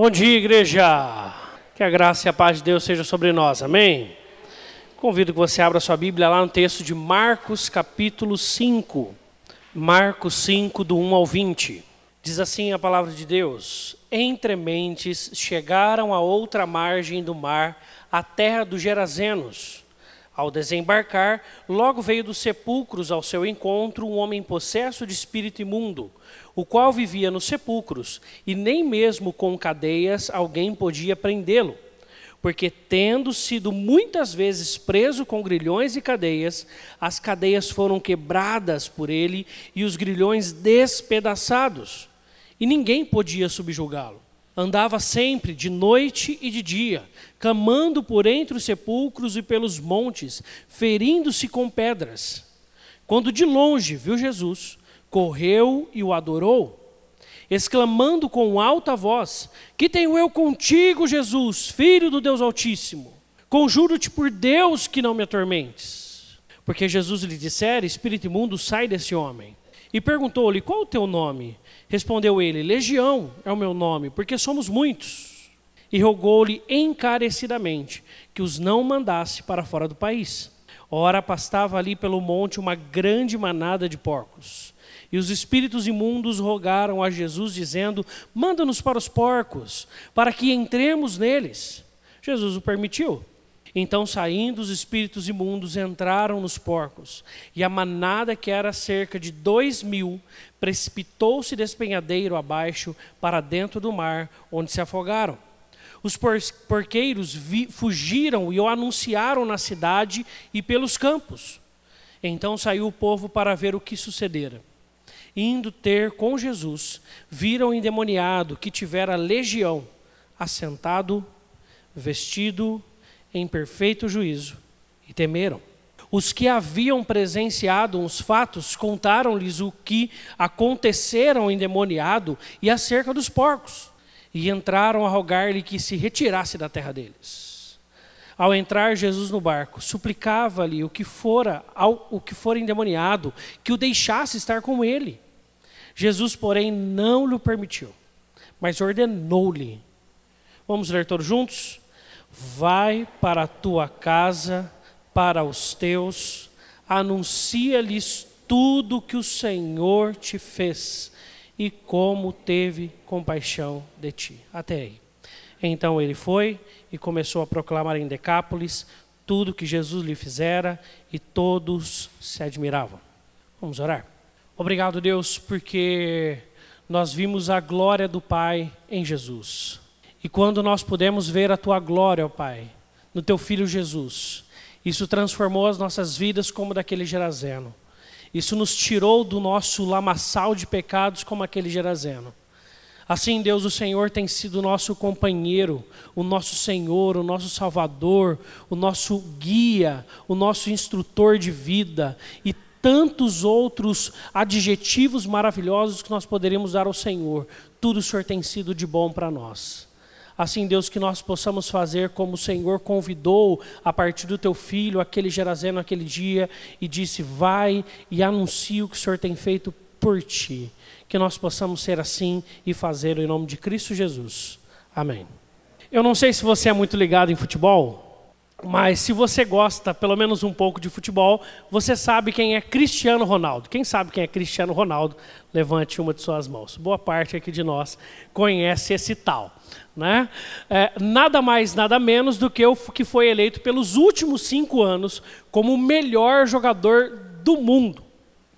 Bom dia, igreja. Que a graça e a paz de Deus seja sobre nós. Amém. Convido que você abra sua Bíblia lá no texto de Marcos, capítulo 5. Marcos 5, do 1 ao 20. Diz assim a palavra de Deus: Entre mentes chegaram a outra margem do mar, a terra dos Gerazenos. Ao desembarcar, logo veio dos sepulcros ao seu encontro um homem possesso de espírito imundo, o qual vivia nos sepulcros, e nem mesmo com cadeias alguém podia prendê-lo. Porque, tendo sido muitas vezes preso com grilhões e cadeias, as cadeias foram quebradas por ele e os grilhões despedaçados, e ninguém podia subjugá-lo andava sempre de noite e de dia, clamando por entre os sepulcros e pelos montes, ferindo-se com pedras. Quando de longe viu Jesus, correu e o adorou, exclamando com alta voz: Que tenho eu contigo, Jesus, filho do Deus Altíssimo? Conjuro-te por Deus que não me atormentes. Porque Jesus lhe dissera: Espírito imundo, sai desse homem. E perguntou-lhe: Qual o teu nome? Respondeu ele: Legião é o meu nome, porque somos muitos. E rogou-lhe encarecidamente que os não mandasse para fora do país. Ora, pastava ali pelo monte uma grande manada de porcos. E os espíritos imundos rogaram a Jesus, dizendo: Manda-nos para os porcos, para que entremos neles. Jesus o permitiu. Então, saindo os espíritos imundos, entraram nos porcos, e a manada, que era cerca de dois mil, precipitou-se despenhadeiro abaixo para dentro do mar, onde se afogaram. Os porqueiros vi, fugiram e o anunciaram na cidade e pelos campos. Então saiu o povo para ver o que sucedera. Indo ter com Jesus, viram o endemoniado que tivera legião, assentado, vestido em perfeito juízo e temeram. Os que haviam presenciado os fatos contaram-lhes o que aconteceram endemoniado e acerca dos porcos, e entraram a rogar-lhe que se retirasse da terra deles. Ao entrar Jesus no barco, suplicava-lhe o que fora ao, o que fora endemoniado que o deixasse estar com ele. Jesus, porém, não lhe permitiu, mas ordenou-lhe. Vamos ler todos juntos? Vai para a tua casa, para os teus, anuncia-lhes tudo que o Senhor te fez e como teve compaixão de ti. Até aí. Então ele foi e começou a proclamar em Decápolis tudo que Jesus lhe fizera e todos se admiravam. Vamos orar. Obrigado, Deus, porque nós vimos a glória do Pai em Jesus. E quando nós pudemos ver a tua glória, ó Pai, no teu filho Jesus, isso transformou as nossas vidas como daquele Gerazeno. Isso nos tirou do nosso lamaçal de pecados como aquele Gerazeno. Assim, Deus, o Senhor tem sido nosso companheiro, o nosso Senhor, o nosso Salvador, o nosso guia, o nosso instrutor de vida e tantos outros adjetivos maravilhosos que nós poderíamos dar ao Senhor. Tudo o Senhor tem sido de bom para nós. Assim, Deus, que nós possamos fazer como o Senhor convidou a partir do teu filho, aquele Gerazeno, aquele dia, e disse: Vai e anuncie o que o Senhor tem feito por ti. Que nós possamos ser assim e fazer em nome de Cristo Jesus. Amém. Eu não sei se você é muito ligado em futebol, mas se você gosta pelo menos um pouco de futebol, você sabe quem é Cristiano Ronaldo. Quem sabe quem é Cristiano Ronaldo? Levante uma de suas mãos. Boa parte aqui de nós conhece esse tal. Né? É, nada mais, nada menos do que o que foi eleito pelos últimos cinco anos como o melhor jogador do mundo.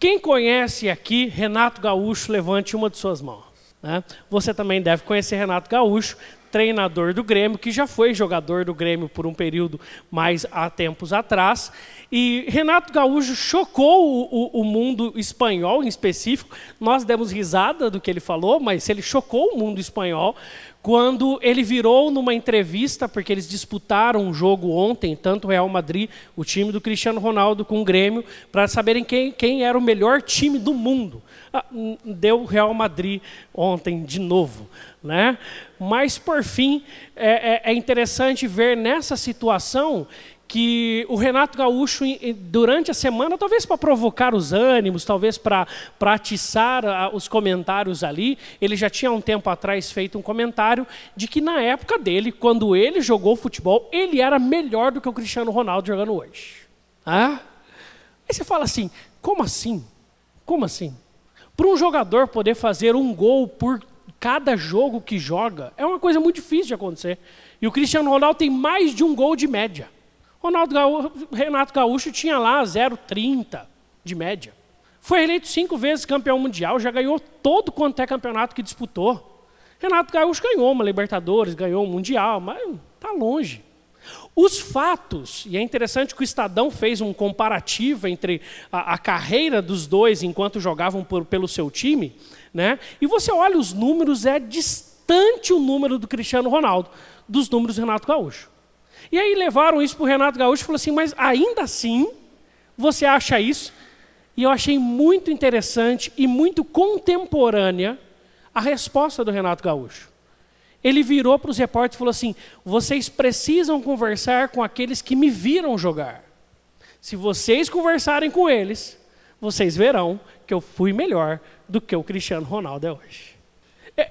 Quem conhece aqui Renato Gaúcho, levante uma de suas mãos. Né? Você também deve conhecer Renato Gaúcho, treinador do Grêmio, que já foi jogador do Grêmio por um período mais há tempos atrás. E Renato Gaúcho chocou o, o, o, mundo espanhol em específico. Nós demos risada do que ele falou, mas ele chocou o mundo espanhol quando ele virou numa entrevista, porque eles disputaram um jogo ontem, tanto o Real Madrid, o time do Cristiano Ronaldo com o Grêmio, para saberem quem, quem era o melhor time do mundo. Ah, deu o Real Madrid ontem de novo. Né? Mas, por fim, é, é, é interessante ver nessa situação que o Renato Gaúcho, durante a semana, talvez para provocar os ânimos, talvez para atiçar os comentários ali, ele já tinha um tempo atrás feito um comentário de que na época dele, quando ele jogou futebol, ele era melhor do que o Cristiano Ronaldo jogando hoje. Ah? Aí você fala assim, como assim? Como assim? Para um jogador poder fazer um gol por cada jogo que joga, é uma coisa muito difícil de acontecer. E o Cristiano Ronaldo tem mais de um gol de média. Ronaldo Renato Gaúcho tinha lá 0,30 de média. Foi eleito cinco vezes campeão mundial, já ganhou todo quanto é campeonato que disputou. Renato Gaúcho ganhou uma Libertadores, ganhou um Mundial, mas está longe. Os fatos, e é interessante que o Estadão fez um comparativo entre a, a carreira dos dois enquanto jogavam por, pelo seu time, né? e você olha os números, é distante o número do Cristiano Ronaldo dos números do Renato Gaúcho. E aí levaram isso para o Renato Gaúcho e falou assim, mas ainda assim você acha isso? E eu achei muito interessante e muito contemporânea a resposta do Renato Gaúcho. Ele virou para os repórteres e falou assim: vocês precisam conversar com aqueles que me viram jogar. Se vocês conversarem com eles, vocês verão que eu fui melhor do que o Cristiano Ronaldo é hoje.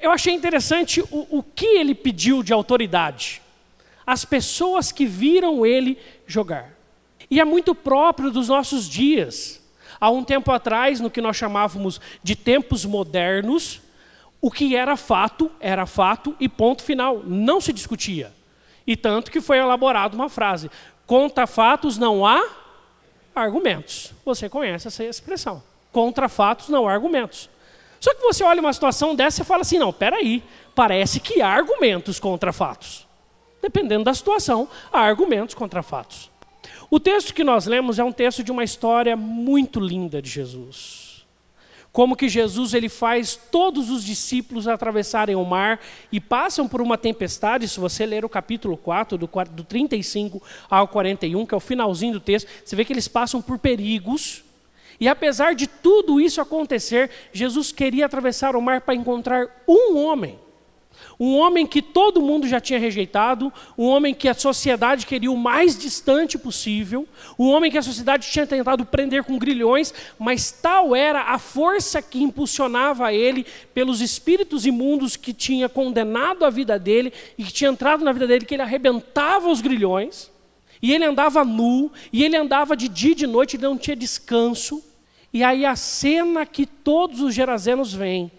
Eu achei interessante o, o que ele pediu de autoridade. As pessoas que viram ele jogar. E é muito próprio dos nossos dias. Há um tempo atrás, no que nós chamávamos de tempos modernos, o que era fato, era fato e ponto final. Não se discutia. E tanto que foi elaborada uma frase: contra fatos não há argumentos. Você conhece essa expressão. Contra fatos não há argumentos. Só que você olha uma situação dessa e fala assim: não, peraí, parece que há argumentos contra fatos. Dependendo da situação, há argumentos contra fatos. O texto que nós lemos é um texto de uma história muito linda de Jesus como que Jesus ele faz todos os discípulos atravessarem o mar e passam por uma tempestade. Se você ler o capítulo 4, do, do 35 ao 41, que é o finalzinho do texto, você vê que eles passam por perigos. E apesar de tudo isso acontecer, Jesus queria atravessar o mar para encontrar um homem um homem que todo mundo já tinha rejeitado, um homem que a sociedade queria o mais distante possível, um homem que a sociedade tinha tentado prender com grilhões, mas tal era a força que impulsionava ele pelos espíritos imundos que tinha condenado a vida dele e que tinha entrado na vida dele, que ele arrebentava os grilhões, e ele andava nu, e ele andava de dia e de noite, ele não tinha descanso. E aí a cena que todos os gerazenos veem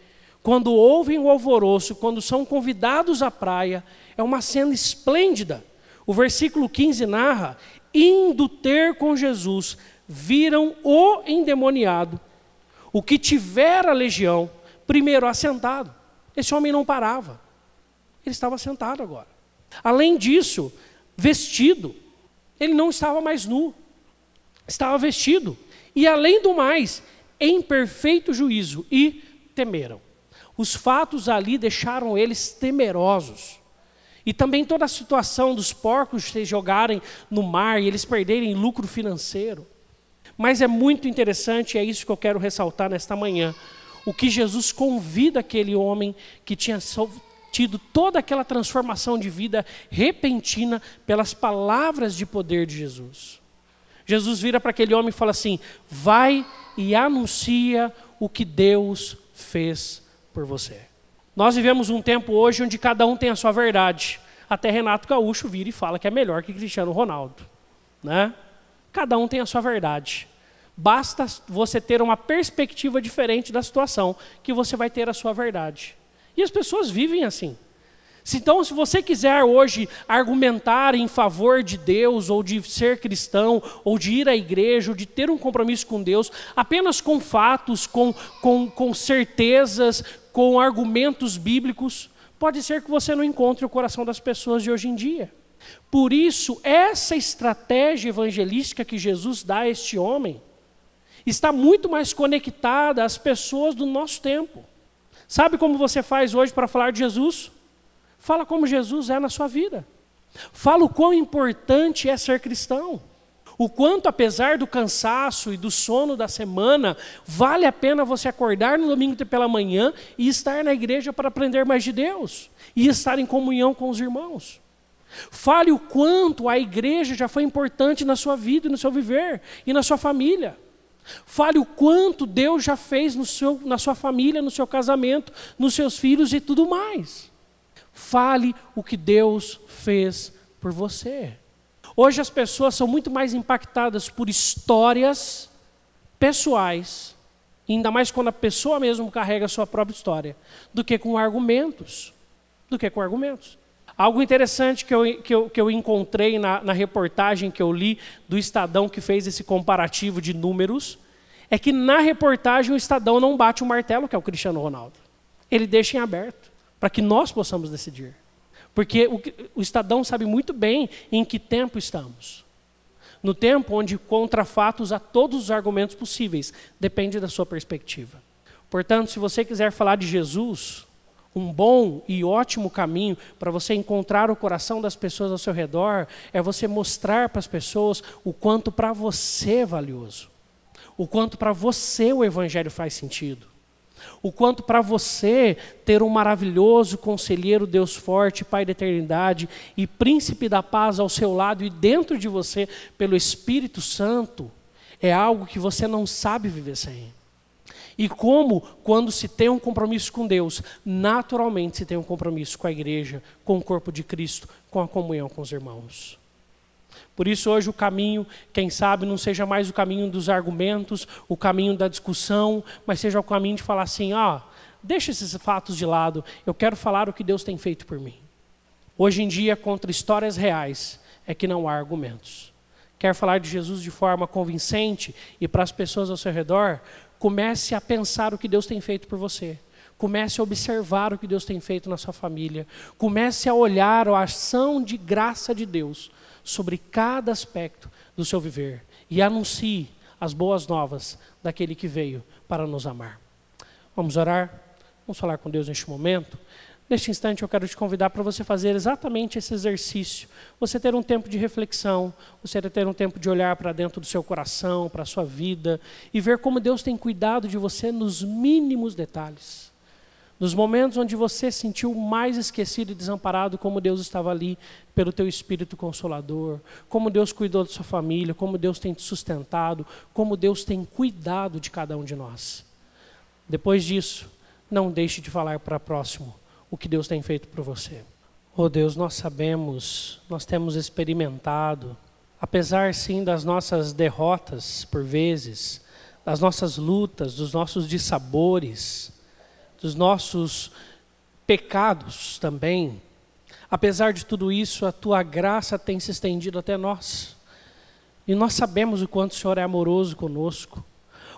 quando ouvem o alvoroço, quando são convidados à praia, é uma cena esplêndida. O versículo 15 narra: indo ter com Jesus, viram o endemoniado, o que tivera legião, primeiro assentado. Esse homem não parava, ele estava sentado agora. Além disso, vestido, ele não estava mais nu, estava vestido. E além do mais, em perfeito juízo, e temeram. Os fatos ali deixaram eles temerosos. E também toda a situação dos porcos se jogarem no mar e eles perderem lucro financeiro. Mas é muito interessante, é isso que eu quero ressaltar nesta manhã, o que Jesus convida aquele homem que tinha tido toda aquela transformação de vida repentina pelas palavras de poder de Jesus. Jesus vira para aquele homem e fala assim: vai e anuncia o que Deus fez por você. Nós vivemos um tempo hoje onde cada um tem a sua verdade. Até Renato Gaúcho vira e fala que é melhor que Cristiano Ronaldo. Né? Cada um tem a sua verdade. Basta você ter uma perspectiva diferente da situação, que você vai ter a sua verdade. E as pessoas vivem assim. Então, se você quiser hoje argumentar em favor de Deus, ou de ser cristão, ou de ir à igreja, ou de ter um compromisso com Deus, apenas com fatos, com, com, com certezas, com argumentos bíblicos, pode ser que você não encontre o coração das pessoas de hoje em dia. Por isso, essa estratégia evangelística que Jesus dá a este homem está muito mais conectada às pessoas do nosso tempo. Sabe como você faz hoje para falar de Jesus? Fala como Jesus é na sua vida. Fala o quão importante é ser cristão. O quanto, apesar do cansaço e do sono da semana, vale a pena você acordar no domingo pela manhã e estar na igreja para aprender mais de Deus e estar em comunhão com os irmãos. Fale o quanto a igreja já foi importante na sua vida, no seu viver e na sua família. Fale o quanto Deus já fez seu, na sua família, no seu casamento, nos seus filhos e tudo mais. Fale o que Deus fez por você. Hoje as pessoas são muito mais impactadas por histórias pessoais, ainda mais quando a pessoa mesmo carrega a sua própria história, do que com argumentos. Do que com argumentos. Algo interessante que eu, que eu, que eu encontrei na, na reportagem que eu li do Estadão, que fez esse comparativo de números, é que na reportagem o Estadão não bate o martelo, que é o Cristiano Ronaldo. Ele deixa em aberto, para que nós possamos decidir. Porque o, o Estadão sabe muito bem em que tempo estamos. No tempo onde contra fatos há todos os argumentos possíveis, depende da sua perspectiva. Portanto, se você quiser falar de Jesus, um bom e ótimo caminho para você encontrar o coração das pessoas ao seu redor é você mostrar para as pessoas o quanto para você é valioso, o quanto para você o Evangelho faz sentido. O quanto para você ter um maravilhoso conselheiro, Deus forte, Pai da eternidade e príncipe da paz ao seu lado e dentro de você pelo Espírito Santo é algo que você não sabe viver sem. E como, quando se tem um compromisso com Deus, naturalmente se tem um compromisso com a igreja, com o corpo de Cristo, com a comunhão com os irmãos. Por isso, hoje, o caminho, quem sabe, não seja mais o caminho dos argumentos, o caminho da discussão, mas seja o caminho de falar assim: ah, deixa esses fatos de lado, eu quero falar o que Deus tem feito por mim. Hoje em dia, contra histórias reais, é que não há argumentos. Quer falar de Jesus de forma convincente e para as pessoas ao seu redor? Comece a pensar o que Deus tem feito por você. Comece a observar o que Deus tem feito na sua família. Comece a olhar a ação de graça de Deus sobre cada aspecto do seu viver e anuncie as boas novas daquele que veio para nos amar. Vamos orar? Vamos falar com Deus neste momento? Neste instante, eu quero te convidar para você fazer exatamente esse exercício. Você ter um tempo de reflexão, você ter um tempo de olhar para dentro do seu coração, para a sua vida, e ver como Deus tem cuidado de você nos mínimos detalhes. Nos momentos onde você sentiu mais esquecido e desamparado, como Deus estava ali pelo teu espírito consolador, como Deus cuidou da sua família, como Deus tem te sustentado, como Deus tem cuidado de cada um de nós. Depois disso, não deixe de falar para próximo o que Deus tem feito por você. Oh Deus, nós sabemos, nós temos experimentado, apesar sim das nossas derrotas por vezes, das nossas lutas, dos nossos dissabores, dos nossos pecados também. Apesar de tudo isso, a tua graça tem se estendido até nós. E nós sabemos o quanto o Senhor é amoroso conosco.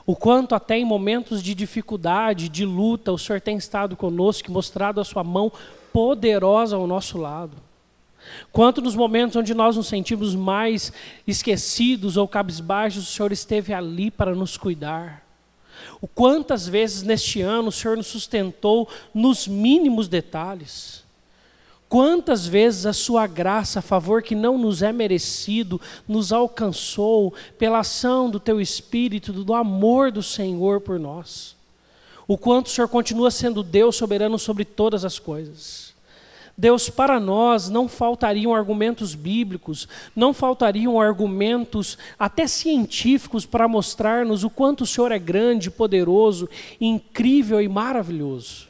O quanto até em momentos de dificuldade, de luta, o Senhor tem estado conosco e mostrado a sua mão poderosa ao nosso lado. Quanto nos momentos onde nós nos sentimos mais esquecidos ou cabisbaixos, o Senhor esteve ali para nos cuidar. O quantas vezes neste ano o Senhor nos sustentou nos mínimos detalhes. Quantas vezes a sua graça, a favor que não nos é merecido, nos alcançou pela ação do teu Espírito, do amor do Senhor por nós. O quanto o Senhor continua sendo Deus soberano sobre todas as coisas. Deus, para nós não faltariam argumentos bíblicos, não faltariam argumentos até científicos para mostrar-nos o quanto o Senhor é grande, poderoso, incrível e maravilhoso.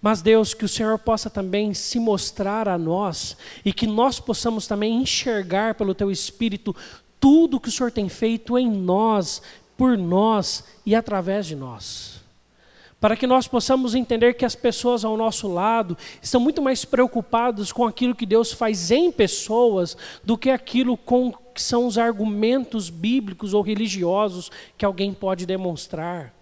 Mas, Deus, que o Senhor possa também se mostrar a nós e que nós possamos também enxergar pelo Teu Espírito tudo que o Senhor tem feito em nós, por nós e através de nós para que nós possamos entender que as pessoas ao nosso lado estão muito mais preocupadas com aquilo que Deus faz em pessoas do que aquilo com que são os argumentos bíblicos ou religiosos que alguém pode demonstrar.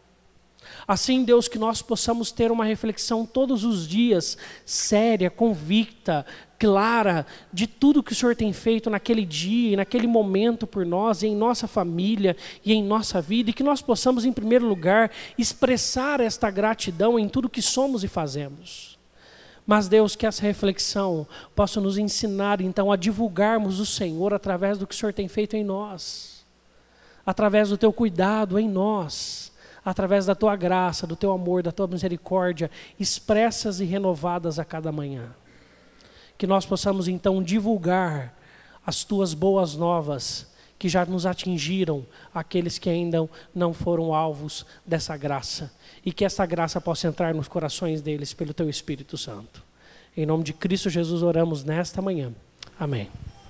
Assim, Deus, que nós possamos ter uma reflexão todos os dias, séria, convicta, clara, de tudo que o Senhor tem feito naquele dia e naquele momento por nós, em nossa família e em nossa vida, e que nós possamos, em primeiro lugar, expressar esta gratidão em tudo que somos e fazemos. Mas, Deus, que essa reflexão possa nos ensinar, então, a divulgarmos o Senhor através do que o Senhor tem feito em nós através do teu cuidado em nós, através da tua graça, do teu amor, da tua misericórdia, expressas e renovadas a cada manhã. Que nós possamos então divulgar as tuas boas novas que já nos atingiram, aqueles que ainda não foram alvos dessa graça, e que essa graça possa entrar nos corações deles pelo teu Espírito Santo. Em nome de Cristo Jesus oramos nesta manhã. Amém.